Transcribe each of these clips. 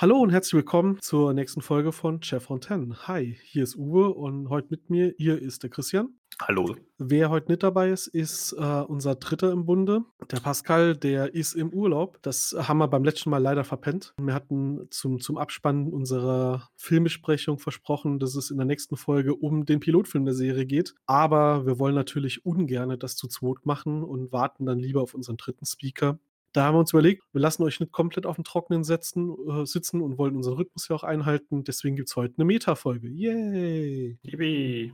Hallo und herzlich willkommen zur nächsten Folge von Chef Fontaine. Hi, hier ist Uwe und heute mit mir, hier ist der Christian. Hallo. Wer heute nicht dabei ist, ist äh, unser Dritter im Bunde, der Pascal, der ist im Urlaub. Das haben wir beim letzten Mal leider verpennt. Wir hatten zum, zum Abspann unserer Filmbesprechung versprochen, dass es in der nächsten Folge um den Pilotfilm der Serie geht. Aber wir wollen natürlich ungern das zu zweit machen und warten dann lieber auf unseren dritten Speaker. Da haben wir uns überlegt, wir lassen euch nicht komplett auf dem Trockenen setzen, äh, sitzen und wollen unseren Rhythmus ja auch einhalten. Deswegen gibt es heute eine Meta-Folge. Yay! Yippie.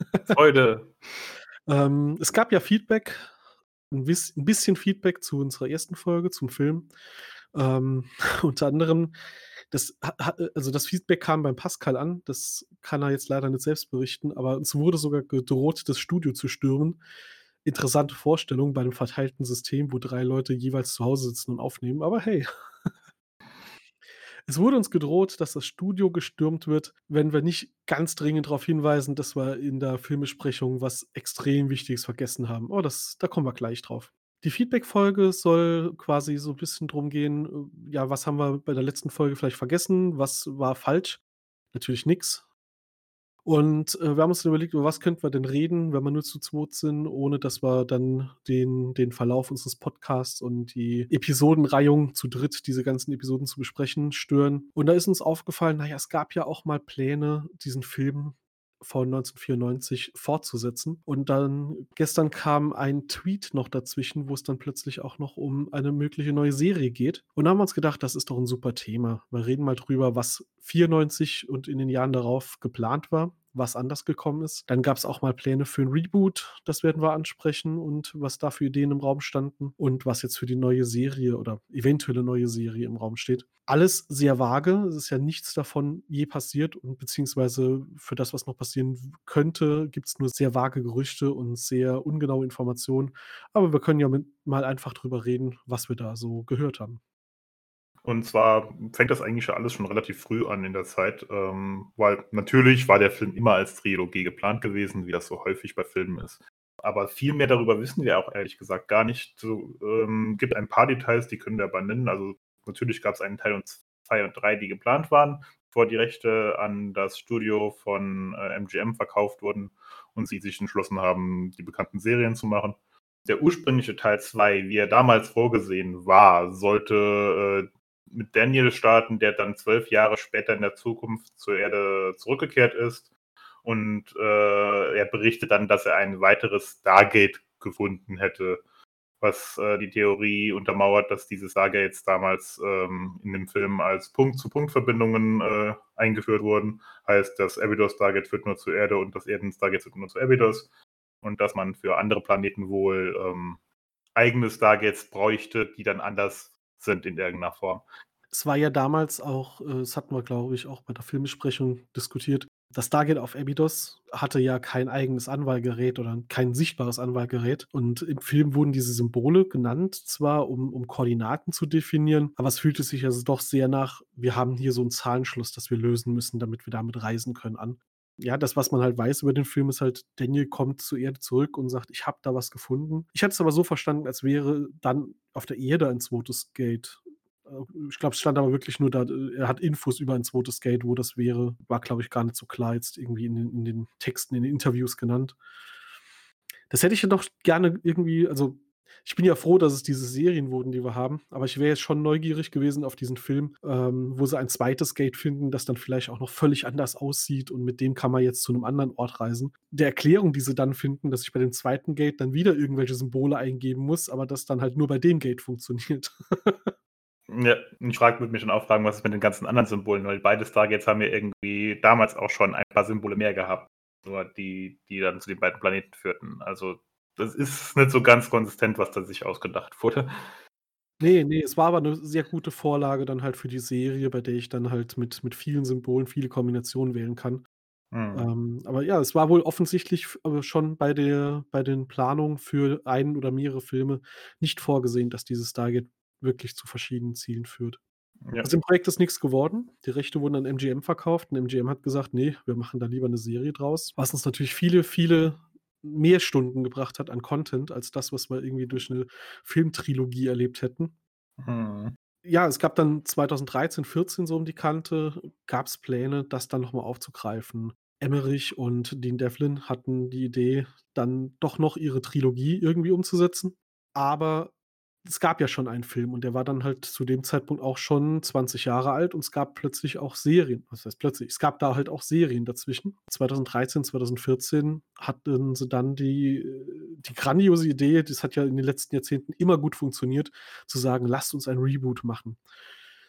Freude. ähm, es gab ja Feedback, ein, ein, bisschen Feedback zu unserer ersten Folge, zum Film. Ähm, unter anderem, das, also das Feedback kam beim Pascal an, das kann er jetzt leider nicht selbst berichten, aber es wurde sogar gedroht, das Studio zu stürmen interessante Vorstellung bei einem verteilten System, wo drei Leute jeweils zu Hause sitzen und aufnehmen, aber hey. Es wurde uns gedroht, dass das Studio gestürmt wird, wenn wir nicht ganz dringend darauf hinweisen, dass wir in der Filmbesprechung was extrem Wichtiges vergessen haben. Oh, das, da kommen wir gleich drauf. Die Feedback-Folge soll quasi so ein bisschen drum gehen, äh, ja, was haben wir bei der letzten Folge vielleicht vergessen, was war falsch? Natürlich nichts. Und, äh, wir haben uns dann überlegt, über was könnten wir denn reden, wenn wir nur zu zweit sind, ohne dass wir dann den den Verlauf unseres Podcasts und die Episodenreihung zu dritt, diese ganzen Episoden zu besprechen, stören. Und da ist uns aufgefallen, na ja, es gab ja auch mal Pläne, diesen Film von 1994 fortzusetzen. Und dann gestern kam ein Tweet noch dazwischen, wo es dann plötzlich auch noch um eine mögliche neue Serie geht. Und da haben wir uns gedacht, das ist doch ein super Thema. Wir reden mal drüber, was 94 und in den Jahren darauf geplant war was anders gekommen ist. Dann gab es auch mal Pläne für ein Reboot, das werden wir ansprechen und was da für Ideen im Raum standen und was jetzt für die neue Serie oder eventuelle neue Serie im Raum steht. Alles sehr vage, es ist ja nichts davon je passiert und beziehungsweise für das, was noch passieren könnte, gibt es nur sehr vage Gerüchte und sehr ungenaue Informationen. Aber wir können ja mit, mal einfach drüber reden, was wir da so gehört haben. Und zwar fängt das eigentlich schon alles schon relativ früh an in der Zeit, ähm, weil natürlich war der Film immer als Trilogie geplant gewesen, wie das so häufig bei Filmen ist. Aber viel mehr darüber wissen wir auch ehrlich gesagt gar nicht. So, ähm, gibt ein paar Details, die können wir aber nennen. Also natürlich gab es einen Teil 2 und 3, die geplant waren, bevor die Rechte an das Studio von äh, MGM verkauft wurden und sie sich entschlossen haben, die bekannten Serien zu machen der ursprüngliche Teil 2, wie er damals vorgesehen war, sollte äh, mit Daniel starten, der dann zwölf Jahre später in der Zukunft zur Erde zurückgekehrt ist. Und äh, er berichtet dann, dass er ein weiteres Stargate gefunden hätte, was äh, die Theorie untermauert, dass diese Stargates damals ähm, in dem Film als Punkt-zu-Punkt-Verbindungen äh, eingeführt wurden. Heißt, das Abydos Stargate führt nur zur Erde und das Erden Stargate führt nur zu Abydos. Und dass man für andere Planeten wohl ähm, eigene Stargates bräuchte, die dann anders sind in irgendeiner Form. Es war ja damals auch, äh, das hatten wir, glaube ich, auch bei der Filmbesprechung diskutiert. Das Stargate auf Abydos hatte ja kein eigenes Anwahlgerät oder kein sichtbares Anwahlgerät. Und im Film wurden diese Symbole genannt, zwar um, um Koordinaten zu definieren, aber es fühlte sich also doch sehr nach, wir haben hier so einen Zahlenschluss, das wir lösen müssen, damit wir damit reisen können an. Ja, das, was man halt weiß über den Film, ist halt, Daniel kommt zur Erde zurück und sagt, ich habe da was gefunden. Ich hatte es aber so verstanden, als wäre dann auf der Erde ein zweites Gate. Äh, ich glaube, es stand aber wirklich nur da, äh, er hat Infos über ein zweites Gate, wo das wäre. War, glaube ich, gar nicht so klar jetzt irgendwie in den, in den Texten, in den Interviews genannt. Das hätte ich ja doch gerne irgendwie, also ich bin ja froh, dass es diese Serien wurden, die wir haben, aber ich wäre jetzt schon neugierig gewesen auf diesen Film, ähm, wo sie ein zweites Gate finden, das dann vielleicht auch noch völlig anders aussieht und mit dem kann man jetzt zu einem anderen Ort reisen. Der Erklärung, die sie dann finden, dass ich bei dem zweiten Gate dann wieder irgendwelche Symbole eingeben muss, aber das dann halt nur bei dem Gate funktioniert. Ja, ich frage, würde mich schon auch fragen, was ist mit den ganzen anderen Symbolen, weil beide Stargates haben ja irgendwie damals auch schon ein paar Symbole mehr gehabt, nur die, die dann zu den beiden Planeten führten. Also das ist nicht so ganz konsistent, was da sich ausgedacht wurde. Nee, nee, es war aber eine sehr gute Vorlage dann halt für die Serie, bei der ich dann halt mit mit vielen Symbolen viele Kombinationen wählen kann. Mhm. Ähm, aber ja, es war wohl offensichtlich äh, schon bei der bei den Planungen für einen oder mehrere Filme nicht vorgesehen, dass dieses Stargate wirklich zu verschiedenen Zielen führt. Ja. Aus dem Projekt ist nichts geworden. Die Rechte wurden an MGM verkauft und MGM hat gesagt: „Ne, wir machen da lieber eine Serie draus.“ Was uns natürlich viele, viele mehr Stunden gebracht hat an Content als das, was wir irgendwie durch eine Filmtrilogie erlebt hätten. Mhm. ja, es gab dann 2013, 14 so um die Kante gab's Pläne, das dann noch mal aufzugreifen. Emmerich und Dean Devlin hatten die Idee, dann doch noch ihre Trilogie irgendwie umzusetzen. Aber es gab ja schon einen Film und der war dann halt zu dem Zeitpunkt auch schon 20 Jahre alt und es gab plötzlich auch Serien. Was heißt plötzlich? Es gab da halt auch Serien dazwischen. 2013, 2014 hatten sie dann die, die grandiose Idee, das hat ja in den letzten Jahrzehnten immer gut funktioniert, zu sagen, lasst uns ein Reboot machen.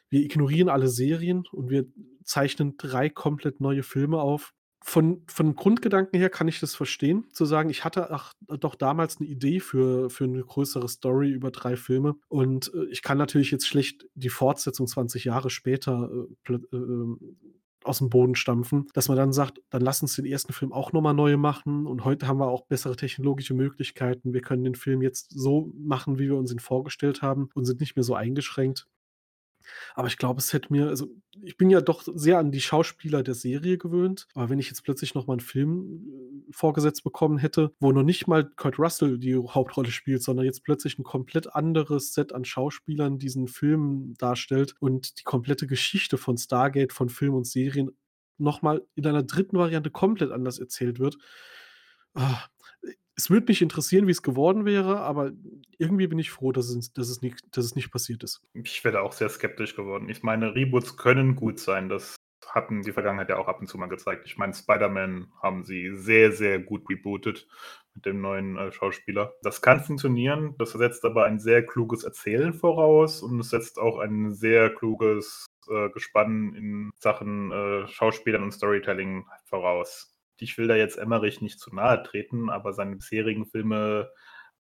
Wir ignorieren alle Serien und wir zeichnen drei komplett neue Filme auf von von Grundgedanken her kann ich das verstehen, zu sagen, ich hatte ach doch damals eine Idee für für 'ne größere Story über drei Filme und, äh, ich kann natürlich jetzt schlecht die Fortsetzung 20 Jahre später, äh, äh, ähm, aus'm Boden stampfen, dass man dann sagt: „Dann lass uns den ersten Film auch noch mal neu machen und heute haben wir auch bessere technologische Möglichkeiten. Wir können den Film jetzt so machen, wie wir uns ihn vorgestellt haben und sind nicht mehr so eingeschränkt.“ Aber ich glaube, es hätte mir also, ich bin ja doch sehr an die Schauspieler der Serie gewöhnt, aber wenn ich jetzt plötzlich noch mal 'n Film, äh, vorgesetzt bekommen hätte, wo noch nicht mal Kurt Russell die Hauptrolle spielt, sondern jetzt plötzlich 'n komplett anderes Set an Schauspielern diesen Film darstellt und die komplette Geschichte von Stargate, von Film und Serien noch mal in einer dritten Variante komplett anders erzählt wird. Ah, es würde mich interessieren, wie es geworden wäre, aber irgendwie bin ich froh, dass es dass es nicht dass es nicht passiert ist. Ich wäre auch sehr skeptisch geworden. Ich meine, Reboots können gut sein. Das hatten die Vergangenheit ja auch ab und zu mal gezeigt. Ich meine, Spider-Man haben sie sehr, sehr gut rebootet mit dem neuen, äh, Schauspieler. Das kann funktionieren, das setzt aber ein sehr kluges Erzählen voraus und es setzt auch ein sehr kluges, äh, Gespann in Sachen, äh, Schauspielern und Storytelling voraus ich will da jetzt Emmerich nicht zu nahe treten, aber seine bisherigen Filme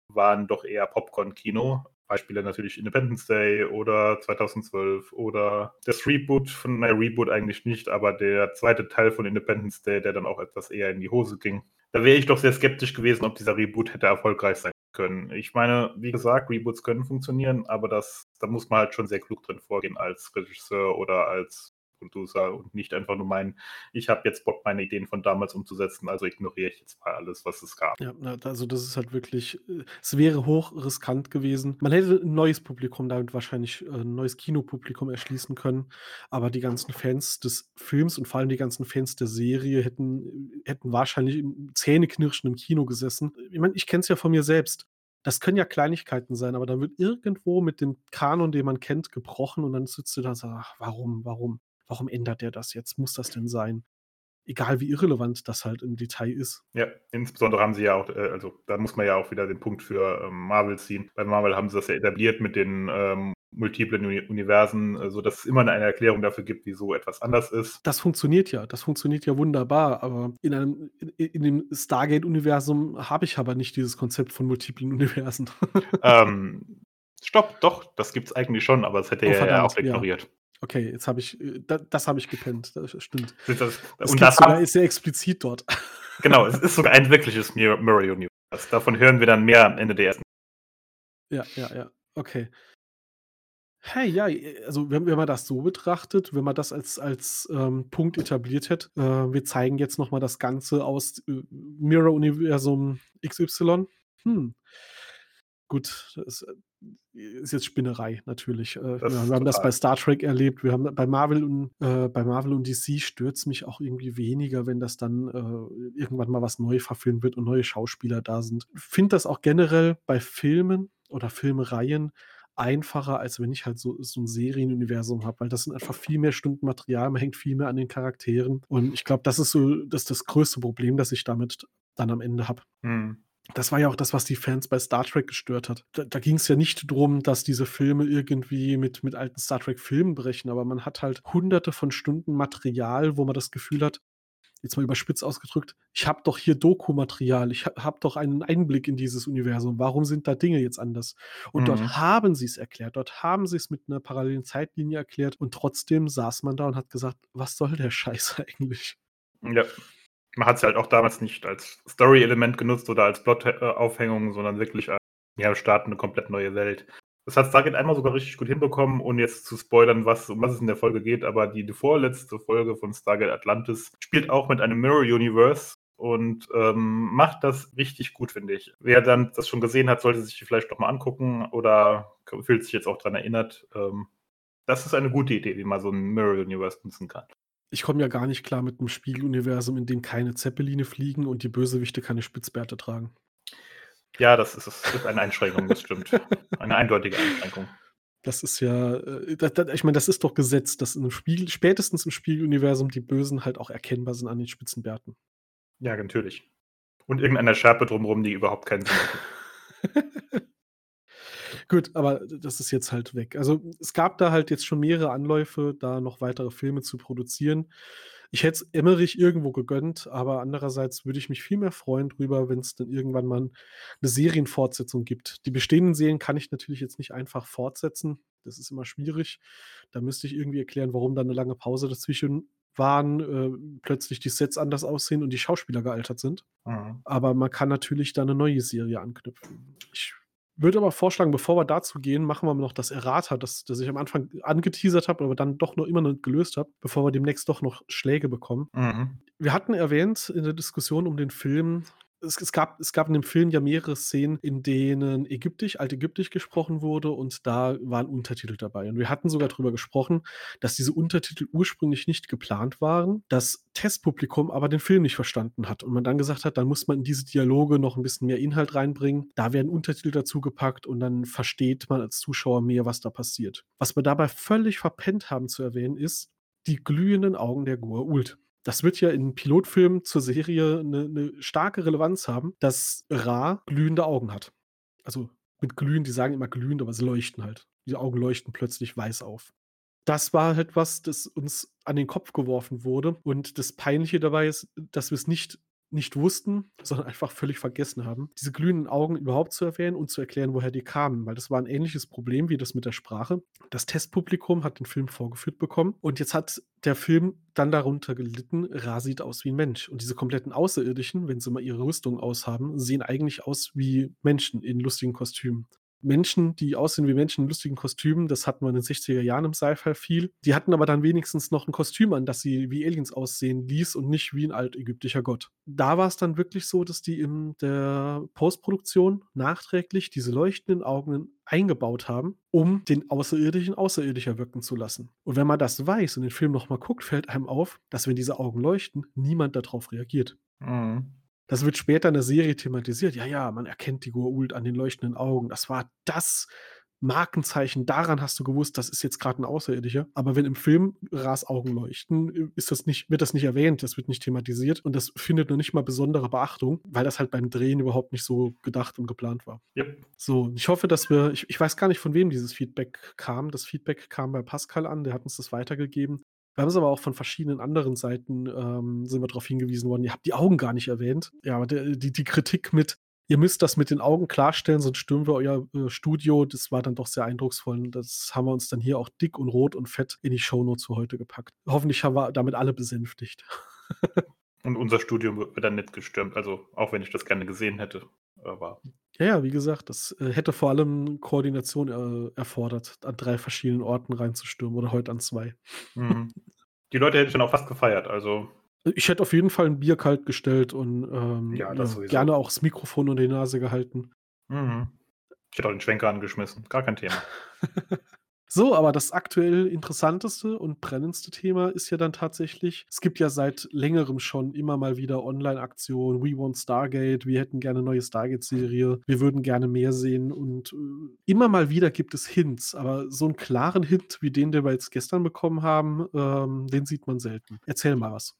waren doch eher Popcorn-Kino. Beispiele natürlich Independence Day oder 2012 oder das Reboot von, naja, Reboot eigentlich nicht, aber der zweite Teil von Independence Day, der dann auch etwas eher in die Hose ging. Da wäre ich doch sehr skeptisch gewesen, ob dieser Reboot hätte erfolgreich sein können. Ich meine, wie gesagt, Reboots können funktionieren, aber das, da muss man halt schon sehr klug drin vorgehen als Regisseur oder als Producer und nicht einfach nur meinen, ich habe jetzt Bock, meine Ideen von damals umzusetzen, also ignoriere ich jetzt mal alles, was es gab. Ja, also das ist halt wirklich, äh, es wäre hoch riskant gewesen. Man hätte ein neues Publikum damit wahrscheinlich äh, ein neues Kinopublikum erschließen können, aber die ganzen Fans des Films und vor allem die ganzen Fans der Serie hätten hätten wahrscheinlich zähneknirschend im Kino gesessen. Ich meine, ich kenne es ja von mir selbst. Das können ja Kleinigkeiten sein, aber dann wird irgendwo mit dem Kanon, den man kennt, gebrochen und dann sitzt du da und sagst: „Ach, warum, warum?“ Warum ändert der das jetzt? Muss das denn sein? Egal wie irrelevant das halt im Detail ist. Ja, insbesondere haben sie ja auch, äh, also da muss man ja auch wieder den Punkt für ähm, Marvel ziehen. Bei Marvel haben sie das ja etabliert mit den ähm, multiplen Uni Universen, äh, sodass es immer eine Erklärung dafür gibt, wieso etwas anders ist. Das funktioniert ja, das funktioniert ja wunderbar, aber in einem in, in dem Stargate-Universum habe ich aber nicht dieses Konzept von multiplen Universen. ähm, stopp, doch, das gibt es eigentlich schon, aber es hätte oh, er ja auch ignoriert. Ja. Okay, jetzt habe ich, äh, da, das habe ich gepennt. Das stimmt. Das, das, und das sogar, ist sehr explizit dort. Genau, es ist sogar ein wirkliches Mirror Universe. Davon hören wir dann mehr am Ende der ersten. Ja, ja, ja. Okay. Hey, ja, also wenn, wenn man das so betrachtet, wenn man das als, als ähm, Punkt etabliert hätte, äh, wir zeigen jetzt nochmal das Ganze aus äh, Mirror-Universum XY. Hm. Gut, das äh, ist jetzt Spinnerei natürlich. Äh, wir, haben das bei Star Trek erlebt. Wir haben bei Marvel und äh, bei Marvel und DC stört mich auch irgendwie weniger, wenn das dann äh, irgendwann mal was neu verfilmt wird und neue Schauspieler da sind. Ich finde das auch generell bei Filmen oder Filmereien einfacher, als wenn ich halt so, so ein Serienuniversum habe, weil das sind einfach viel mehr Stunden Material, man hängt viel mehr an den Charakteren. Und ich glaube, das ist so das, ist das größte Problem, das ich damit dann am Ende habe. Hm. Das war ja auch das, was die Fans bei Star Trek gestört hat. Da, da ging es ja nicht darum, dass diese Filme irgendwie mit, mit alten Star Trek-Filmen brechen, aber man hat halt hunderte von Stunden Material, wo man das Gefühl hat, jetzt mal überspitzt ausgedrückt, ich habe doch hier Doku-Material, ich habe hab doch einen Einblick in dieses Universum. Warum sind da Dinge jetzt anders? Und mhm. dort haben sie es erklärt, dort haben sie es mit einer parallelen Zeitlinie erklärt und trotzdem saß man da und hat gesagt, was soll der Scheiß eigentlich? Ja man hat es halt auch damals nicht als Story-Element genutzt oder als Plot-Aufhängung, sondern wirklich als, ja, starten eine komplett neue Welt. Das hat Stargate einmal sogar richtig gut hinbekommen, ohne jetzt zu spoilern, was, um was es in der Folge geht, aber die, die vorletzte Folge von Stargate Atlantis spielt auch mit einem Mirror-Universe und ähm, macht das richtig gut, finde ich. Wer dann das schon gesehen hat, sollte sich die vielleicht doch mal angucken oder fühlt sich jetzt auch daran erinnert. Ähm, das ist eine gute Idee, wie man so ein Mirror Universe nutzen kann. Ich komme ja gar nicht klar mit einem Spiegeluniversum, in dem keine Zeppeline fliegen und die Bösewichte keine Spitzbärte tragen. Ja, das ist, das ist eine Einschränkung, das stimmt. Eine eindeutige Einschränkung. Das ist ja, äh, da, da, ich meine, das ist doch Gesetz, dass im Spiegel, spätestens im Spiegeluniversum die Bösen halt auch erkennbar sind an den Spitzenbärten. Ja, natürlich. Und irgendeiner Schärpe drumherum, die überhaupt keinen Sinn macht. Gut, aber das ist jetzt halt weg. Also es gab da halt jetzt schon mehrere Anläufe, da noch weitere Filme zu produzieren. Ich hätte es Emmerich irgendwo gegönnt, aber andererseits würde ich mich viel mehr freuen drüber, wenn es dann irgendwann mal eine Serienfortsetzung gibt. Die bestehenden Serien kann ich natürlich jetzt nicht einfach fortsetzen. Das ist immer schwierig. Da müsste ich irgendwie erklären, warum da eine lange Pause dazwischen waren, äh, plötzlich die Sets anders aussehen und die Schauspieler gealtert sind. Mhm. Aber man kann natürlich da eine neue Serie anknüpfen. Ich würde aber vorschlagen, bevor wir dazu gehen, machen wir noch das Errata, das, das ich am Anfang angeteasert habe, aber dann doch noch immer nicht gelöst habe, bevor wir demnächst doch noch Schläge bekommen. Mhm. Wir hatten erwähnt in der Diskussion um den Film, es, es, gab, es gab in dem Film ja mehrere Szenen, in denen Ägyptisch, Altägyptisch gesprochen wurde und da waren Untertitel dabei. Und wir hatten sogar darüber gesprochen, dass diese Untertitel ursprünglich nicht geplant waren, das Testpublikum aber den Film nicht verstanden hat und man dann gesagt hat, dann muss man in diese Dialoge noch ein bisschen mehr Inhalt reinbringen. Da werden Untertitel dazu gepackt und dann versteht man als Zuschauer mehr, was da passiert. Was wir dabei völlig verpennt haben zu erwähnen, ist die glühenden Augen der Goa'uld das wird ja in Pilotfilmen zur Serie eine, eine starke Relevanz haben, dass Ra glühende Augen hat. Also mit glühen, die sagen immer glühend, aber sie leuchten halt. Die Augen leuchten plötzlich weiß auf. Das war halt was, das uns an den Kopf geworfen wurde. Und das Peinliche dabei ist, dass wir es nicht nicht wussten, sondern einfach völlig vergessen haben, diese glühenden Augen überhaupt zu erwähnen und zu erklären, woher die kamen, weil das war ein ähnliches Problem wie das mit der Sprache. Das Testpublikum hat den Film vorgeführt bekommen und jetzt hat der Film dann darunter gelitten, Ra sieht aus wie ein Mensch. Und diese kompletten Außerirdischen, wenn sie mal ihre Rüstung aushaben, sehen eigentlich aus wie Menschen in lustigen Kostümen. Menschen, die aussehen wie Menschen in lustigen Kostümen. Das hatten wir in den 60er Jahren im Sci-Fi viel. Die hatten aber dann wenigstens noch ein Kostüm an, das sie wie Aliens aussehen ließ und nicht wie ein altägyptischer Gott. Da war es dann wirklich so, dass die in der Postproduktion nachträglich diese leuchtenden Augen eingebaut haben, um den Außerirdischen außerirdischer wirken zu lassen. Und wenn man das weiß und den Film nochmal guckt, fällt einem auf, dass wenn diese Augen leuchten, niemand darauf reagiert. Mhm. Das wird später in der Serie thematisiert. Ja, ja, man erkennt die Goa'uld an den leuchtenden Augen. Das war das Markenzeichen. Daran hast du gewusst, das ist jetzt gerade ein Außerirdischer. Aber wenn im Film Ras Augen leuchten, ist das nicht, wird das nicht erwähnt, das wird nicht thematisiert und das findet noch nicht mal besondere Beachtung, weil das halt beim Drehen überhaupt nicht so gedacht und geplant war. Yep. So, ich hoffe, dass wir, ich, ich weiß gar nicht, von wem dieses Feedback kam. Das Feedback kam bei Pascal an, der hat uns das weitergegeben. Wir haben es aber auch von verschiedenen anderen Seiten ähm, sind wir darauf hingewiesen worden, ihr habt die Augen gar nicht erwähnt. Ja, aber der, die, die Kritik mit, ihr müsst das mit den Augen klarstellen, sonst stürmen wir euer äh, Studio, das war dann doch sehr eindrucksvoll. Und das haben wir uns dann hier auch dick und rot und fett in die Shownotes für heute gepackt. Hoffentlich haben wir damit alle besänftigt. und unser Studio wird dann nicht gestürmt, also auch wenn ich das gerne gesehen hätte. Aber ja, ja, wie gesagt, das äh, hätte vor allem Koordination äh, erfordert, an drei verschiedenen Orten reinzustürmen oder heute an zwei. Mhm. Die Leute hätte ich dann auch fast gefeiert, also. Ich hätte auf jeden Fall ein Bier kalt gestellt und ähm, Ja, sowieso. gerne auch das Mikrofon unter die Nase gehalten. Mhm. Ich hätte auch den Schwenker angeschmissen, gar kein Thema. So, aber das aktuell interessanteste und brennendste Thema ist ja dann tatsächlich, es gibt ja seit längerem schon immer mal wieder Online-Aktionen, We Want Stargate, wir hätten gerne eine neue Stargate-Serie, wir würden gerne mehr sehen und äh, immer mal wieder gibt es Hints, aber so einen klaren Hint wie den, den wir jetzt gestern bekommen haben, ähm, den sieht man selten. Erzähl mal was.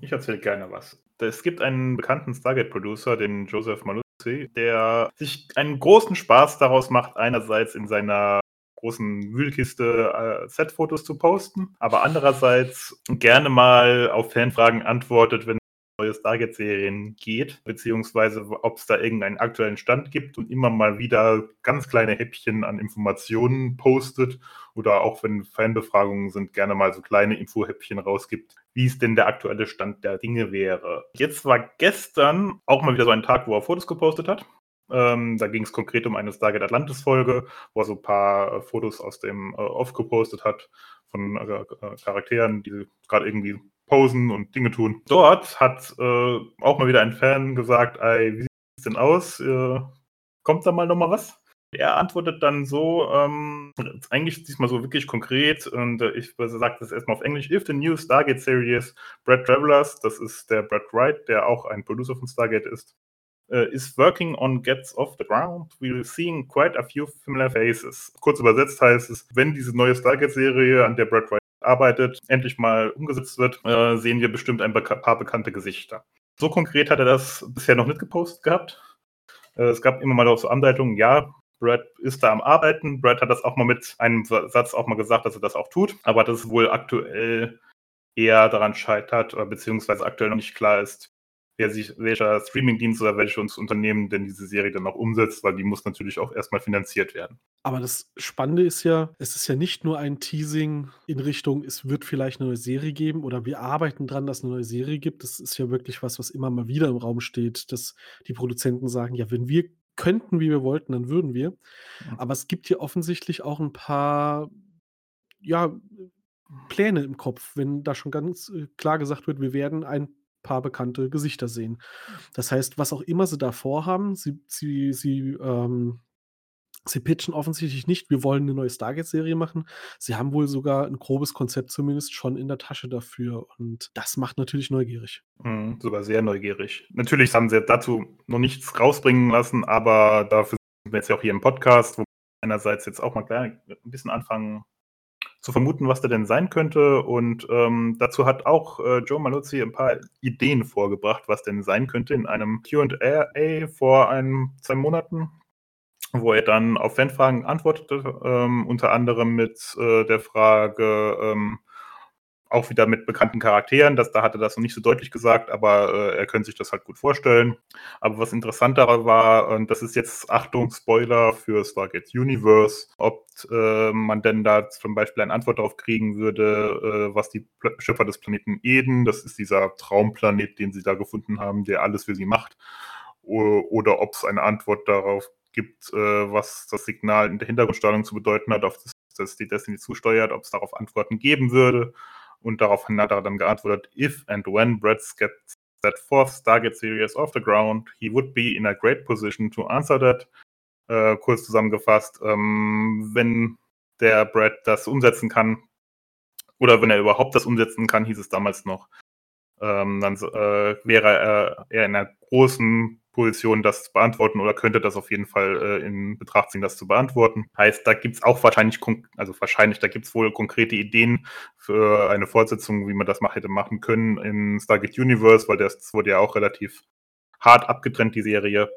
Ich erzähle gerne was. Es gibt einen bekannten Stargate-Producer, den Joseph Maluzzi, der sich einen großen Spaß daraus macht, einerseits in seiner großen Wühlkiste äh, Set-Fotos zu posten, aber andererseits gerne mal auf Fanfragen antwortet, wenn neue Stargate-Serien geht, beziehungsweise ob es da irgendeinen aktuellen Stand gibt und immer mal wieder ganz kleine Häppchen an Informationen postet oder auch wenn Fanbefragungen sind, gerne mal so kleine Infohäppchen rausgibt, wie es denn der aktuelle Stand der Dinge wäre. Jetzt war gestern auch mal wieder so ein Tag, wo er Fotos gepostet hat. Ähm, da ging es konkret um eine Stargate Atlantis-Folge, wo er so ein paar äh, Fotos aus dem äh, Off gepostet hat von äh, äh Charakteren, die gerade irgendwie posen und Dinge tun. Dort hat äh, auch mal wieder ein Fan gesagt, ey, wie sieht es denn aus? Äh, kommt da mal nochmal was? Er antwortet dann so, ähm, eigentlich diesmal so wirklich konkret, und äh, ich sage das erstmal auf Englisch: If the new Stargate series Brad Travelers, das ist der Brad Wright, der auch ein Producer von Stargate ist, is working on gets off the ground, we're seeing quite a few familiar faces. Kurz übersetzt heißt es, wenn diese neue Stargate-Serie, an der Brad Wright arbeitet, endlich mal umgesetzt wird, äh, sehen wir bestimmt ein paar bekannte Gesichter. So konkret hat er das bisher noch nicht gepostet gehabt. Äh, es gab immer mal auch so Andeutungen, ja, Brad ist da am Arbeiten. Brad hat das auch mal mit einem Satz auch mal gesagt, dass er das auch tut, aber dass es wohl aktuell eher daran scheitert, oder beziehungsweise aktuell noch nicht klar ist, wer sich, welcher Streamingdienst oder welches Unternehmen denn diese Serie dann auch umsetzt, weil die muss natürlich auch erstmal finanziert werden. Aber das Spannende ist ja, es ist ja nicht nur ein Teasing in Richtung, es wird vielleicht eine neue Serie geben oder wir arbeiten dran, dass es eine neue Serie gibt. Das ist ja wirklich was, was immer mal wieder im Raum steht, dass die Produzenten sagen, ja, wenn wir könnten, wie wir wollten, dann würden wir. Aber es gibt hier offensichtlich auch ein paar, ja, Pläne im Kopf, wenn da schon ganz äh, klar gesagt wird, wir werden ein paar bekannte Gesichter sehen. Das heißt, was auch immer sie da vorhaben, sie, sie, sie ähm, Sie pitchen offensichtlich nicht, wir wollen eine neue Stargate-Serie machen. Sie haben wohl sogar ein grobes Konzept zumindest schon in der Tasche dafür und das macht natürlich neugierig. Mhm, sogar sehr neugierig. Natürlich haben sie dazu noch nichts rausbringen lassen, aber dafür sind wir jetzt ja auch hier im Podcast, wo wir einerseits jetzt auch mal ein bisschen anfangen zu vermuten, was der denn sein könnte. Und ähm, dazu hat auch äh, Joe Maluzzi ein paar Ideen vorgebracht, was denn sein könnte in einem QA vor ein, zwei Monaten wo er dann auf Fanfragen antwortete, ähm, unter anderem mit äh, der Frage, ähm, auch wieder mit bekannten Charakteren, das, da hatte das noch nicht so deutlich gesagt, aber äh, er könnte sich das halt gut vorstellen. Aber was interessanter war, und das ist jetzt, Achtung, Spoiler für Stargate Universe, ob äh, man denn da zum Beispiel eine Antwort darauf kriegen würde, äh, was die Schöpfer des Planeten Eden, das ist dieser Traumplanet, den sie da gefunden haben, der alles für sie macht, oder ob es eine Antwort darauf gibt, äh, was das Signal in der Hintergrundsteuerung zu bedeuten hat, auf das, das die Destiny zusteuert, ob es darauf Antworten geben würde. Und daraufhin hat er dann geantwortet, if and when Brett gets that fourth Stargate series off the ground, he would be in a great position to answer that. Äh, kurz zusammengefasst, ähm, wenn der Brad das umsetzen kann, oder wenn er überhaupt das umsetzen kann, hieß es damals noch, ähm, dann äh, wäre er in einer großen Position, das zu beantworten oder könnte das auf jeden Fall äh, in Betracht ziehen, das zu beantworten. Heißt, da gibt es auch wahrscheinlich, also wahrscheinlich, da gibt es wohl konkrete Ideen für eine Fortsetzung, wie man das hätte machen können in Stargate Universe, weil das wurde ja auch relativ hart abgetrennt, die Serie.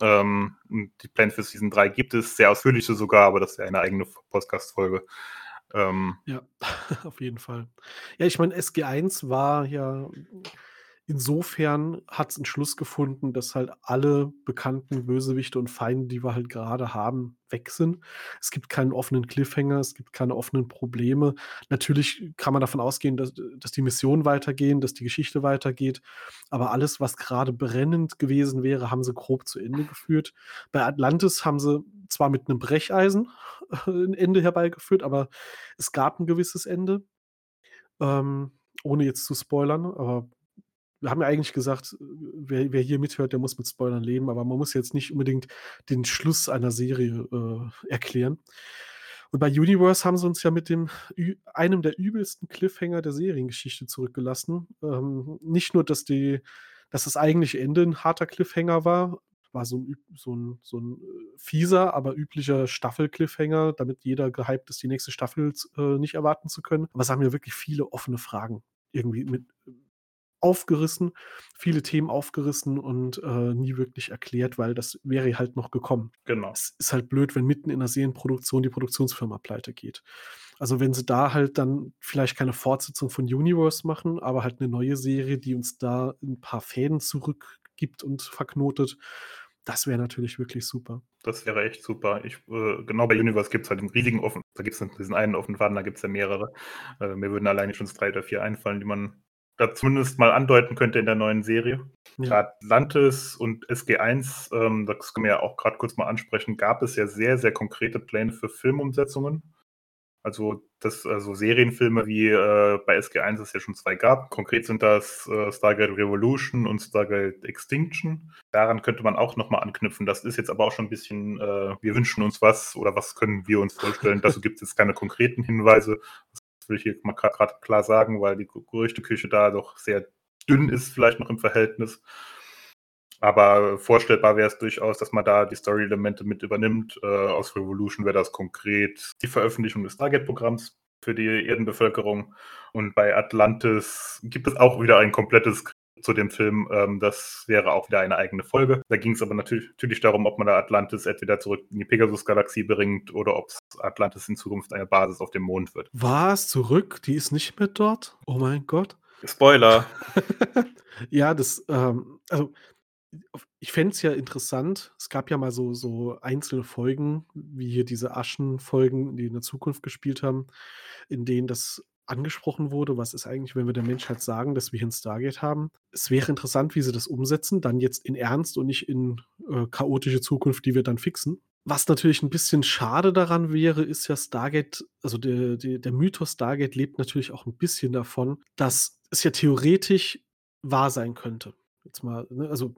Ähm, die Pläne für Season 3 gibt es, sehr ausführliche sogar, aber das ist ja eine eigene Podcast-Folge. Ähm, ja, auf jeden Fall. Ja, ich meine, SG1 war ja insofern hat es einen Schluss gefunden, dass halt alle bekannten Bösewichte und Feinde, die wir halt gerade haben, weg sind. Es gibt keinen offenen Cliffhanger, es gibt keine offenen Probleme. Natürlich kann man davon ausgehen, dass, dass die Missionen weitergehen, dass die Geschichte weitergeht, aber alles, was gerade brennend gewesen wäre, haben sie grob zu Ende geführt. Bei Atlantis haben sie zwar mit einem Brecheisen ein Ende herbeigeführt, aber es gab ein gewisses Ende. Ähm, ohne jetzt zu spoilern, aber wir haben ja eigentlich gesagt, wer, wer, hier mithört, der muss mit Spoilern leben, aber man muss jetzt nicht unbedingt den Schluss einer Serie äh, erklären. Und bei Universe haben sie uns ja mit dem einem der übelsten Cliffhanger der Seriengeschichte zurückgelassen. Ähm, nicht nur, dass die, dass das eigentliche Ende ein harter Cliffhanger war, war so ein, so ein, so ein äh, fieser, aber üblicher Staffel-Cliffhanger, damit jeder gehypt ist, die nächste Staffel äh, nicht erwarten zu können. Aber es haben ja wirklich viele offene Fragen irgendwie mit aufgerissen, viele Themen aufgerissen und äh, nie wirklich erklärt, weil das wäre halt noch gekommen. Genau. Es ist halt blöd, wenn mitten in der Serienproduktion die Produktionsfirma pleite geht. Also wenn sie da halt dann vielleicht keine Fortsetzung von Universe machen, aber halt eine neue Serie, die uns da ein paar Fäden zurückgibt und verknotet, das wäre natürlich wirklich super. Das wäre echt super. Ich, äh, genau bei Universe gibt es halt einen riesigen offen, da gibt es diesen einen offenen Faden, da gibt es ja mehrere. Äh, mir würden alleine schon drei oder vier einfallen, die man da zumindest mal andeuten könnte in der neuen Serie. Ja. Atlantis und SG1, ähm, das können wir ja auch gerade kurz mal ansprechen, gab es ja sehr, sehr konkrete Pläne für Filmumsetzungen. Also, das, also Serienfilme wie äh, bei SG1 es ja schon zwei gab. Konkret sind das äh, Stargate Revolution und Stargate Extinction. Daran könnte man auch nochmal anknüpfen. Das ist jetzt aber auch schon ein bisschen, äh, wir wünschen uns was oder was können wir uns vorstellen. Dazu gibt es jetzt keine konkreten Hinweise. Will ich hier mal gerade klar sagen, weil die Gerüchteküche da doch sehr dünn ist, vielleicht noch im Verhältnis. Aber vorstellbar wäre es durchaus, dass man da die Story-Elemente mit übernimmt. Äh, aus Revolution wäre das konkret die Veröffentlichung des Target-Programms für die Erdenbevölkerung. Und bei Atlantis gibt es auch wieder ein komplettes zu dem Film. Ähm, das wäre auch wieder eine eigene Folge. Da ging es aber natürlich, natürlich, darum, ob man da Atlantis entweder zurück in die Pegasus-Galaxie bringt oder ob Atlantis in Zukunft eine Basis auf dem Mond wird. War es zurück? Die ist nicht mehr dort? Oh mein Gott. Spoiler. ja, das, ähm, also ich fände es ja interessant. Es gab ja mal so, so einzelne Folgen, wie hier diese Aschen-Folgen, die in der Zukunft gespielt haben, in denen das angesprochen wurde. Was ist eigentlich, wenn wir der Menschheit sagen, dass wir hier ein Stargate haben? Es wäre interessant, wie sie das umsetzen, dann jetzt in Ernst und nicht in äh, chaotische Zukunft, die wir dann fixen. Was natürlich ein bisschen schade daran wäre, ist ja Stargate, also der, der, der Mythos Stargate lebt natürlich auch ein bisschen davon, dass es ja theoretisch wahr sein könnte. Jetzt mal, ne, also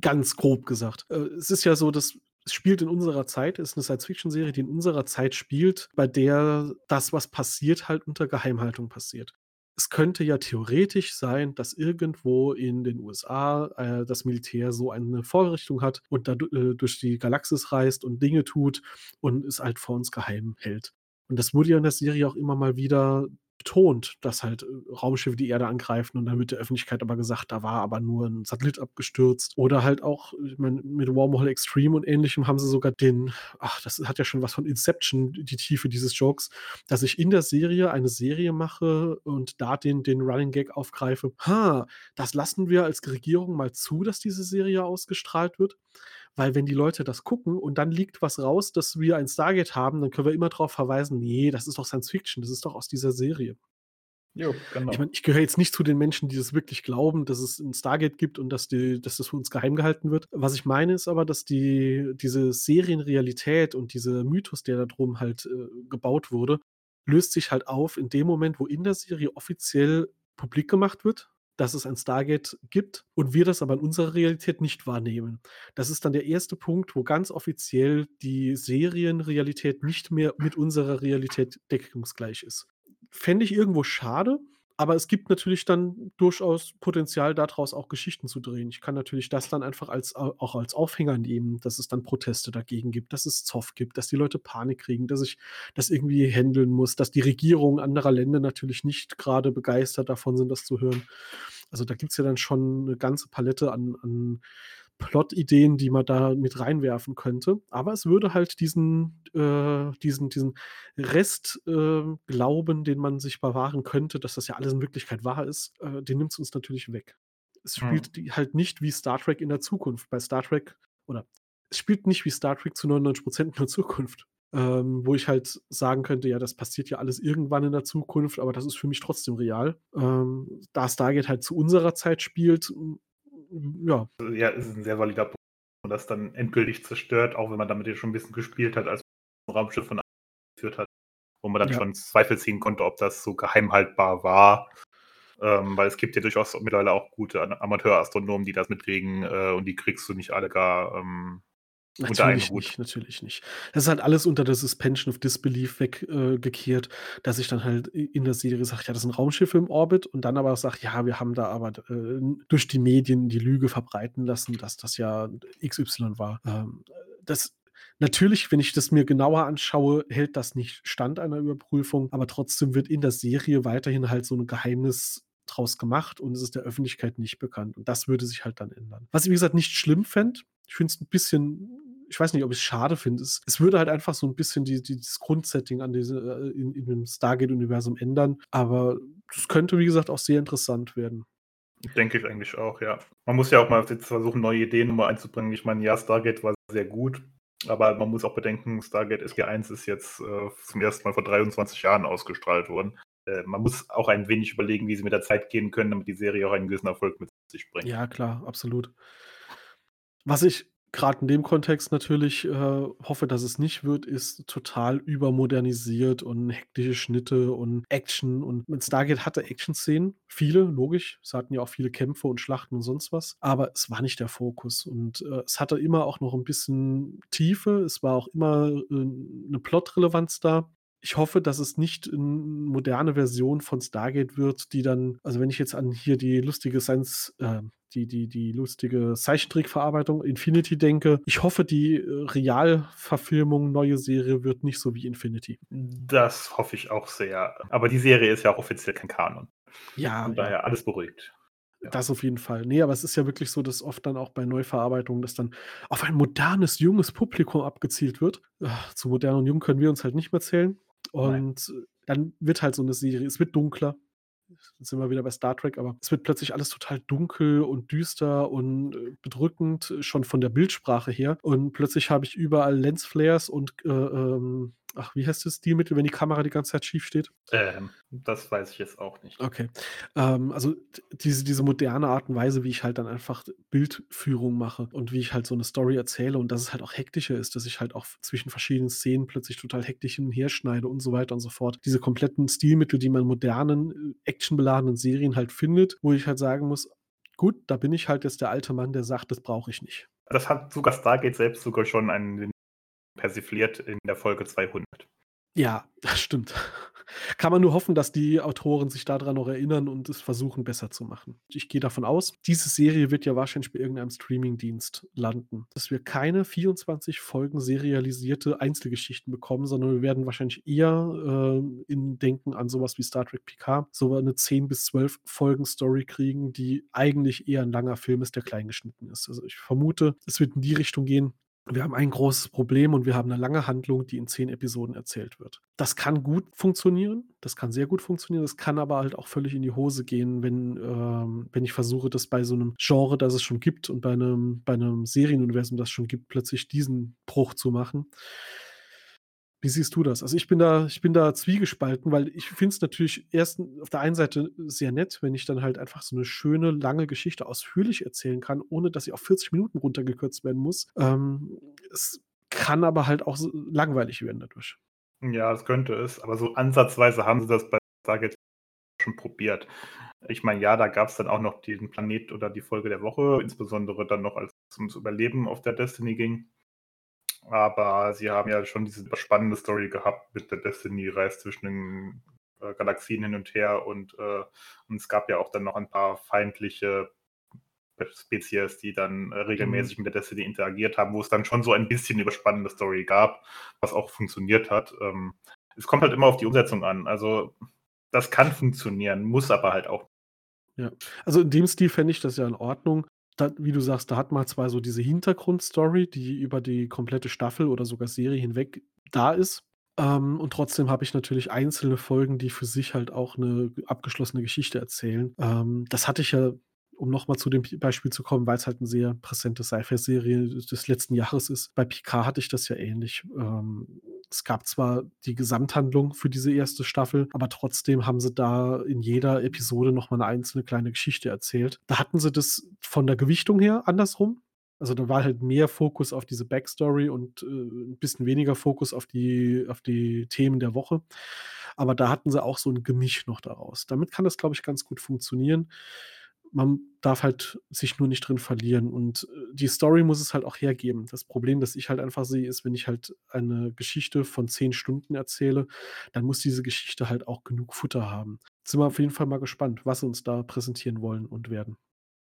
ganz grob gesagt. Äh, es ist ja so, dass spielt in unserer Zeit, ist eine Science-Fiction-Serie, die in unserer Zeit spielt, bei der das, was passiert, halt unter Geheimhaltung passiert. Es könnte ja theoretisch sein, dass irgendwo in den USA äh, das Militär so eine Vorrichtung hat und da äh, durch die Galaxis reist und Dinge tut und es halt vor uns geheim hält. Und das wurde ja in der Serie auch immer mal wieder betont, dass halt äh, Raumschiffe die Erde angreifen und dann wird der Öffentlichkeit aber gesagt, da war aber nur ein Satellit abgestürzt. Oder halt auch, ich meine, mit Wormhole Extreme und ähnlichem haben sie sogar den, ach, das hat ja schon was von Inception, die Tiefe dieses Jokes, dass ich in der Serie eine Serie mache und da den, den Running Gag aufgreife. Ha, das lassen wir als Regierung mal zu, dass diese Serie ausgestrahlt wird. Weil wenn die Leute das gucken und dann liegt was raus, dass wir ein Stargate haben, dann können wir immer darauf verweisen, nee, das ist doch Science Fiction, das ist doch aus dieser Serie. Jo, genau. Ich meine, ich gehöre jetzt nicht zu den Menschen, die das wirklich glauben, dass es ein Stargate gibt und dass, die, dass das für uns geheim gehalten wird. Was ich meine, ist aber, dass die, diese Serienrealität und dieser Mythos, der da drum halt äh, gebaut wurde, löst sich halt auf in dem Moment, wo in der Serie offiziell publik gemacht wird, dass es ein Stargate gibt und wir das aber in unserer Realität nicht wahrnehmen. Das ist dann der erste Punkt, wo ganz offiziell die Serienrealität nicht mehr mit unserer Realität deckungsgleich ist. Fände ich irgendwo schade, aber es gibt natürlich dann durchaus Potenzial, daraus auch Geschichten zu drehen. Ich kann natürlich das dann einfach als, auch als Aufhänger nehmen, dass es dann Proteste dagegen gibt, dass es Zoff gibt, dass die Leute Panik kriegen, dass ich das irgendwie handeln muss, dass die Regierungen anderer Länder natürlich nicht gerade begeistert davon sind, das zu hören. Also da gibt es ja dann schon eine ganze Palette an, an Plot-Ideen, die man da mit reinwerfen könnte. Aber es würde halt diesen, äh, diesen, diesen Restglauben, äh, den man sich bewahren könnte, dass das ja alles in Wirklichkeit wahr ist, äh, den nimmt es uns natürlich weg. Es spielt hm. die, halt nicht wie Star Trek in der Zukunft. Bei Star Trek, oder es spielt nicht wie Star Trek zu 99% in der Zukunft. Ähm, wo ich halt sagen könnte, ja, das passiert ja alles irgendwann in der Zukunft, aber das ist für mich trotzdem real. Ähm, da Stargate halt zu unserer Zeit spielt, ja. Ja, ist ein sehr valider Punkt, und das dann endgültig zerstört, auch wenn man damit ja schon ein bisschen gespielt hat, als man ein Raumschiff von geführt hat, wo man dann ja. schon Zweifel ziehen konnte, ob das so geheim haltbar war. Ähm, weil es gibt ja durchaus mittlerweile auch gute Amateurastronomen, die das mitkriegen äh, und die kriegst du nicht alle gar ähm, Natürlich nicht, natürlich nicht. Das ist halt alles unter der Suspension of Disbelief weggekehrt, äh, dass ich dann halt in der Serie sage, ja, das sind Raumschiffe im Orbit und dann aber sage, ja, wir haben da aber äh, durch die Medien die Lüge verbreiten lassen, dass das ja XY war. Ähm, das Natürlich, wenn ich das mir genauer anschaue, hält das nicht stand einer Überprüfung, aber trotzdem wird in der Serie weiterhin halt so ein Geheimnis draus gemacht und es ist der Öffentlichkeit nicht bekannt. Und das würde sich halt dann ändern. Was ich, wie gesagt, nicht schlimm fände, ich finde es ein bisschen, ich weiß nicht, ob ich es schade finde. Es, es, würde halt einfach so ein bisschen die, die, das Grundsetting an diese, äh, in, in dem Stargate-Universum ändern. Aber das könnte, wie gesagt, auch sehr interessant werden. Denke ich eigentlich auch, ja. Man muss ja auch mal jetzt versuchen, neue Ideen mal einzubringen. Ich meine, ja, Stargate war sehr gut, aber man muss auch bedenken, Stargate SG1 ist jetzt äh, zum ersten Mal vor 23 Jahren ausgestrahlt worden. Äh, man muss auch ein wenig überlegen, wie sie mit der Zeit gehen können, damit die Serie auch einen gewissen Erfolg mit sich bringt. Ja, klar, absolut. Was ich gerade in dem Kontext natürlich, äh, hoffe, dass es nicht wird, ist total übermodernisiert und hektische Schnitte und Action und Stargate hatte Action-Szenen, viele, logisch. Es hatten ja auch viele Kämpfe und Schlachten und sonst was, aber es war nicht der Fokus und, äh, es hatte immer auch noch ein bisschen Tiefe. Es war auch immer, äh, 'ne Plotrelevanz da. Ich hoffe, dass es nicht 'n moderne Version von Stargate wird, die dann also, wenn ich jetzt an hier die lustige Science äh, die die die lustige Zeichentrickverarbeitung Infinity denke. Ich hoffe, die, äh, Realverfilmung, neue Serie wird nicht so wie Infinity. Das hoffe ich auch sehr. Aber die Serie ist ja auch offiziell kein Kanon. Ja, Von ja. daher alles beruhigt. Ja. Das auf jeden Fall. Ne, aber es ist ja wirklich so, dass oft dann auch bei Neuverarbeitungen das dann auf ein modernes, junges Publikum abgezielt wird. Zu modern und jung können wir uns halt nicht mehr zählen. Nein. Und dann wird halt so 'ne Serie es wird dunkler. Sind wir wieder bei Star Trek, aber es wird plötzlich alles total dunkel und düster und, äh, bedrückend, schon von der Bildsprache her. Und plötzlich habe ich überall Lensflares und, äh, ähm ach, wie heißt das Stilmittel, wenn die Kamera die ganze Zeit schief steht? Ähm, das weiß ich jetzt auch nicht. Okay. Ähm, also, diese diese moderne Art und Weise, wie ich halt dann einfach Bildführung mache und wie ich halt so 'ne Story erzähle und dass es halt auch hektischer ist, dass ich halt auch zwischen verschiedenen Szenen plötzlich total hektisch hin und her schneide und so weiter und so fort. Diese kompletten Stilmittel, die man in modernen, äh, actionbeladenen Serien halt findet, wo ich halt sagen muss: „Gut, da bin ich halt jetzt der alte Mann, der sagt, das brauche ich nicht.“ Das hat sogar Stargate selbst sogar schon einen persifliert in der Folge 200. Ja, das stimmt. Kann man nur hoffen, dass die Autoren sich da dran noch erinnern und es versuchen, besser zu machen. Ich gehe davon aus, diese Serie wird ja wahrscheinlich bei irgendeinem Streamingdienst landen, dass wir keine 24 Folgen serialisierte Einzelgeschichten bekommen, sondern wir werden wahrscheinlich eher, äh, in denken an so was wie Star Trek Picard, so eine 10 bis 12 Folgen-Story kriegen, die eigentlich eher 'n langer Film ist, der klein geschnitten ist. Also, ich vermute, es wird in die Richtung gehen. Wir haben ein großes Problem und wir haben 'ne lange Handlung, die in 10 Episoden erzählt wird. Das kann gut funktionieren, das kann sehr gut funktionieren, das kann aber halt auch völlig in die Hose gehen, wenn, ähm wenn ich versuche, das bei so 'nem Genre, das es schon gibt und bei 'nem bei 'nem Serienuniversum, das es schon gibt, plötzlich diesen Bruch zu machen. Wie siehst du das? Also, ich bin da ich bin da zwiegespalten, weil ich finde es natürlich erst auf der einen Seite sehr nett, wenn ich dann halt einfach so 'ne schöne, lange Geschichte ausführlich erzählen kann, ohne dass sie auf 40 Minuten runtergekürzt werden muss. Ähm, es kann aber halt auch so langweilig werden dadurch. Ja, das könnte es, aber so ansatzweise haben sie das bei Stargate schon probiert. Ich meine, ja, da gab's dann auch noch diesen Planet oder die Folge der Woche, insbesondere dann noch, als es ums Überleben auf der Destiny ging. Aber sie haben ja schon diese spannende Story gehabt mit der Destiny, reist zwischen den, äh, Galaxien hin und her und, äh und es gab ja auch dann noch ein paar feindliche Spezies, die dann, äh, Mhm. regelmäßig mit der Destiny interagiert haben, wo es dann schon so ein bisschen überspannende Story gab, was auch funktioniert hat. Ähm, es kommt halt immer auf die Umsetzung an. Also, das kann funktionieren, muss aber halt auch. Ja. Also, in dem Stil fände ich das ja in Ordnung. Da wie du sagst, da hat man zwar so diese Hintergrundstory, die über die komplette Staffel oder sogar Serie hinweg da ist, ähm, und trotzdem habe ich natürlich einzelne Folgen, die für sich halt auch 'ne abgeschlossene Geschichte erzählen. Ähm, das hatte ich ja, um noch mal zu dem Pi Beispiel zu kommen, weil's halt 'ne sehr präsente Sci-Fi-Serie des letzten Jahres ist. Bei Picard hatte ich das ja ähnlich. Ähm, es gab zwar die Gesamthandlung für diese 1. Staffel, aber trotzdem haben sie da in jeder Episode noch mal 'ne einzelne kleine Geschichte erzählt. Da hatten sie das von der Gewichtung her andersrum. Also, da war halt mehr Fokus auf diese Backstory und, äh, 'n bisschen weniger Fokus auf die auf die Themen der Woche. Aber da hatten sie auch so 'n Gemisch noch daraus. Damit kann das, glaube ich, ganz gut funktionieren. Man darf halt sich nur nicht drin verlieren und, äh, die Story muss es halt auch hergeben. Das Problem, das ich halt einfach sehe, ist, wenn ich halt eine Geschichte von 10 Stunden erzähle, dann muss diese Geschichte halt auch genug Futter haben. Sind wir auf jeden Fall mal gespannt, was sie uns da präsentieren wollen und werden.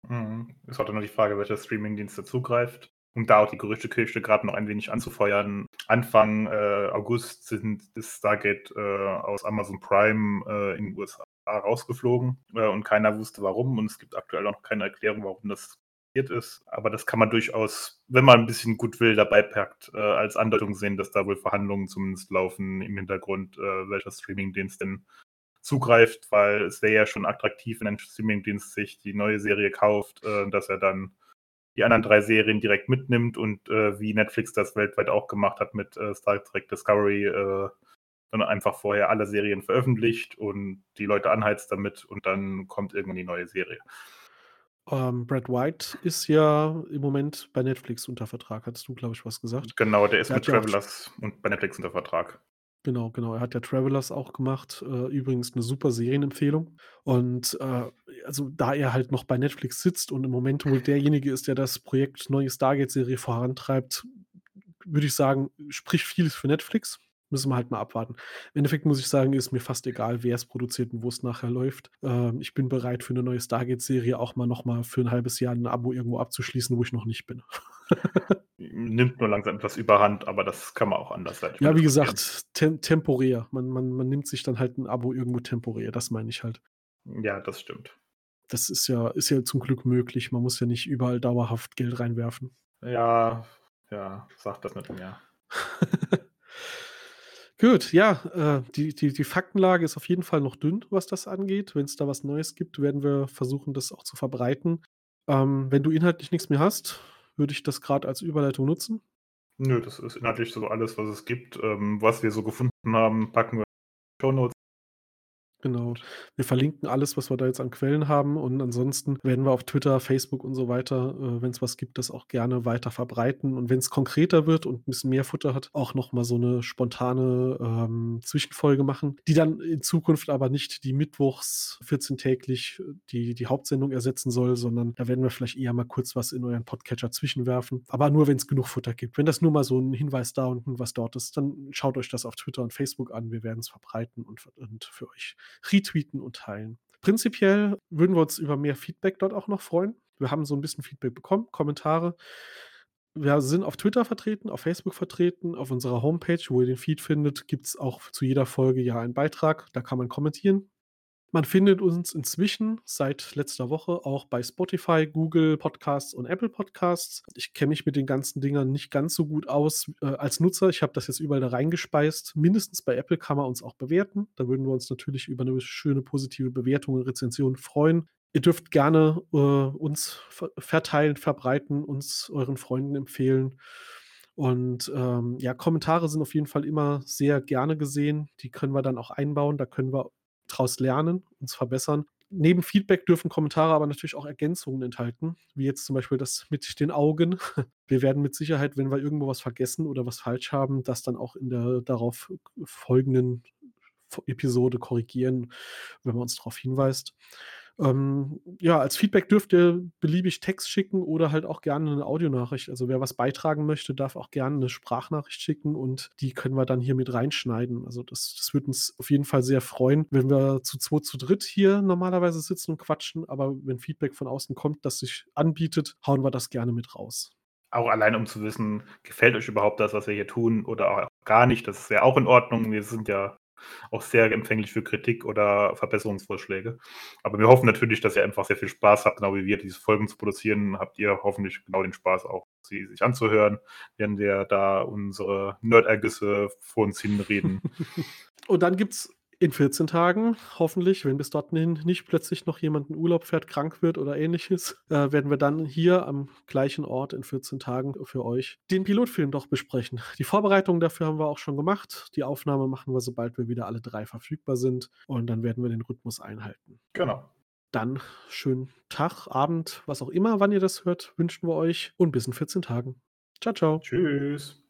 Mhm. Ist halt immer die Frage, welcher Streamingdienst da zugreift. Um da auch die Gerüchteküche grad noch ein wenig anzufeuern. Anfang, äh, August sind ist Stargate, äh, aus Amazon Prime, äh, in USA rausgeflogen, äh, und keiner wusste warum und es gibt aktuell auch noch keine Erklärung, warum das passiert ist. Aber das kann man durchaus, wenn man 'n bisschen Goodwill dabei packt, äh, als Andeutung sehen, dass da wohl Verhandlungen zumindest laufen im Hintergrund, äh, welcher Streamingdienst denn zugreift, weil es wäre ja schon attraktiv, wenn ein Streamingdienst sich die neue Serie kauft, äh, dass er dann die anderen 3 Serien direkt mitnimmt und, äh, wie Netflix das weltweit auch gemacht hat mit, äh, Star Trek Discovery, äh, dann einfach vorher alle Serien veröffentlicht und die Leute anheizt damit und dann kommt irgendwann die neue Serie. Ähm, Brad White ist ja im Moment bei Netflix unter Vertrag, hattest du, glaube ich, was gesagt. Genau, der ist Der mit hat ja Travelers und bei Netflix unter Vertrag. Genau, genau. Er hat ja Travelers auch gemacht, äh, übrigens 'ne super Serienempfehlung. Und, äh, also, da er halt noch bei Netflix sitzt und im Moment wohl derjenige ist, der das Projekt neue Stargate-Serie vorantreibt, würde ich sagen, spricht vieles für Netflix. Müssen wir halt mal abwarten. Im Endeffekt muss ich sagen, ist mir fast egal, wer es produziert und wo es nachher läuft. Ähm, ich bin bereit, für 'ne neue Stargate-Serie auch mal noch mal für 'n halbes Jahr 'n Abo irgendwo abzuschließen, wo ich noch nicht bin. Nimmt nur langsam etwas Überhand, aber das kann man auch andersweitig Ja, wie gesagt, tem temporär. Man man man nimmt sich dann halt 'n Abo irgendwo temporär, das meine ich halt. Ja, das stimmt. Das ist ja ist ja zum Glück möglich. Man muss ja nicht überall dauerhaft Geld reinwerfen. Ja, ja, sag das nicht mehr. Gut, ja, äh, die die die Faktenlage ist auf jeden Fall noch dünn, was das angeht. Wenn's da was Neues gibt, werden wir versuchen, das auch zu verbreiten. Ähm, wenn du inhaltlich nix mehr hast, würde ich das grad als Überleitung nutzen. Nö, das ist inhaltlich so alles, was es gibt. Ähm, was wir so gefunden haben, packen wir in Shownotes. Genau. Wir verlinken alles, was wir da jetzt an Quellen haben und ansonsten werden wir auf Twitter, Facebook und so weiter, äh, wenn's was gibt, das auch gerne weiter verbreiten und wenn's konkreter wird und 'n bisschen mehr Futter hat, auch noch mal so 'ne spontane, ähm, Zwischenfolge machen, die dann in Zukunft aber nicht die mittwochs vierzehntäglich die die Hauptsendung ersetzen soll, sondern da werden wir vielleicht eher mal kurz was in euren Podcatcher zwischenwerfen, aber nur, wenn's genug Futter gibt. Wenn das nur mal so 'n Hinweis da und Hinweis dort ist, dann schaut euch das auf Twitter und Facebook an. Wir werden's verbreiten und und für euch retweeten und teilen. Prinzipiell würden wir uns über mehr Feedback dort auch noch freuen. Wir haben so 'n bisschen Feedback bekommen, Kommentare. Wir sind auf Twitter vertreten, auf Facebook vertreten, auf unserer Homepage, wo ihr den Feed findet, gibt's auch zu jeder Folge ja einen Beitrag, da kann man kommentieren. Man findet uns inzwischen seit letzter Woche auch bei Spotify, Google Podcasts und Apple Podcasts. Ich kenne mich mit den ganzen Dingern nicht ganz so gut aus, äh, als Nutzer. Ich habe das jetzt überall da reingespeist. Mindestens bei Apple kann man uns auch bewerten. Da würden wir uns natürlich über 'ne schöne positive Bewertung und Rezension freuen. Ihr dürft gerne, äh, uns ver verteilen, verbreiten, uns euren Freunden empfehlen. Und, ähm, ja, Kommentare sind auf jeden Fall immer sehr gerne gesehen. Die können wir dann auch einbauen. Da können wir draus lernen, uns verbessern. Neben Feedback dürfen Kommentare aber natürlich auch Ergänzungen enthalten, wie jetzt zum Beispiel das mit den Augen. Wir werden mit Sicherheit, wenn wir irgendwo was vergessen oder was falsch haben, das dann auch in der darauf folgenden Episode korrigieren, wenn man uns drauf hinweist. Ähm, ja, als Feedback dürft ihr beliebig Text schicken oder halt auch gerne 'ne Audionachricht. Also, wer was beitragen möchte, darf auch gerne 'ne Sprachnachricht schicken und die können wir dann hier mit reinschneiden. Also, das das würde uns auf jeden Fall sehr freuen, wenn wir zu zweit, zu dritt hier normalerweise sitzen und quatschen, aber wenn Feedback von außen kommt, das sich anbietet, hauen wir das gerne mit raus. Auch allein, um zu wissen, gefällt euch überhaupt das, was wir hier tun oder auch gar nicht, das wäre auch in Ordnung. Wir sind ja auch sehr empfänglich für Kritik oder Verbesserungsvorschläge. Aber wir hoffen natürlich, dass ihr einfach sehr viel Spaß habt, genau wie wir, diese Folgen zu produzieren. Habt ihr hoffentlich genau den Spaß auch, sie sich anzuhören, während wir da unsere Nerdergüsse vor uns hinreden. Und dann gibt's in 14 Tagen hoffentlich, wenn bis dorthin nicht plötzlich noch jemand in Urlaub fährt, krank wird oder Ähnliches, äh, werden wir dann hier am gleichen Ort in 14 Tagen für euch den Pilotfilm doch besprechen. Die Vorbereitungen dafür haben wir auch schon gemacht. Die Aufnahme machen wir, sobald wir wieder alle 3 verfügbar sind und dann werden wir den Rhythmus einhalten. Genau. Dann schönen Tag, Abend, was auch immer, wann ihr das hört, wünschen wir euch und bis in 14 Tagen. Tschau, tschau. Tschüss.